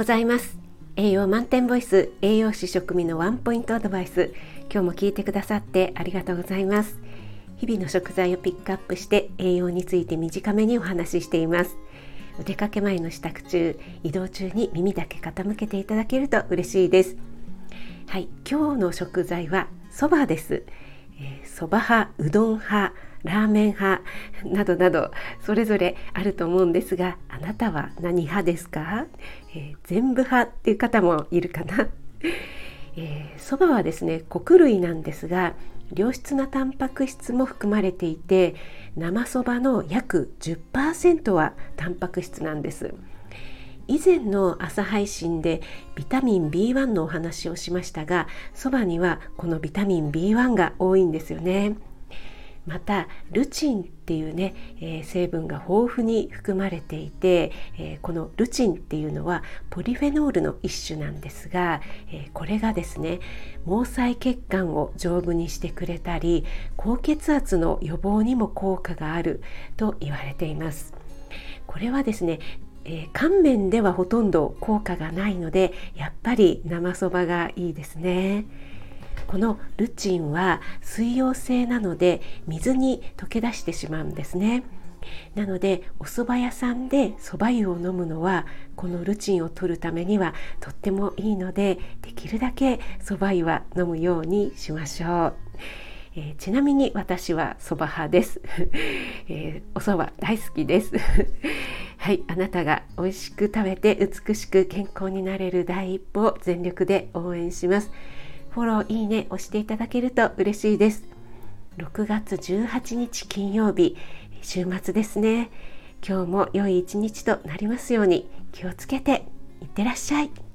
ございます。栄養満点ボイス栄養士食味のワンポイントアドバイス。今日も聞いてくださってありがとうございます。日々の食材をピックアップして栄養について短めにお話ししています。お出かけ前の支度中移動中に耳だけ傾けていただけると嬉しいです。はい今日の食材はそばです。そば、えー、派うどん派ラーメン派 などなどそれぞれあると思うんですがあなたは何派ですか、えー、全部派っていう方もいるかな？えー、はですね穀類なんですが良質なタンパク質も含まれていて生そばの約10%はタンパク質なんです。以前の朝配信でビタミン B1 のお話をしましたがそばにはこのビタミン B1 が多いんですよね。またルチンっていうね、えー、成分が豊富に含まれていて、えー、このルチンっていうのはポリフェノールの一種なんですが、えー、これがですね毛細血管を丈夫にしてくれたり高血圧の予防にも効果があると言われています。これはですねえー、乾麺ではほとんど効果がないのでやっぱり生そばがいいですね。このルチンは水溶性なので水に溶け出してしまうんですね。なのでお蕎麦屋さんで蕎麦湯を飲むのはこのルチンを取るためにはとってもいいのでできるだけ蕎麦湯は飲むようにしましょう。えー、ちなみに私は蕎麦派です、えー、お蕎麦大好きですはいあなたが美味しく食べて美しく健康になれる第一歩を全力で応援しますフォロー、いいね押していただけると嬉しいです。6月18日金曜日、週末ですね。今日も良い一日となりますように気をつけていってらっしゃい。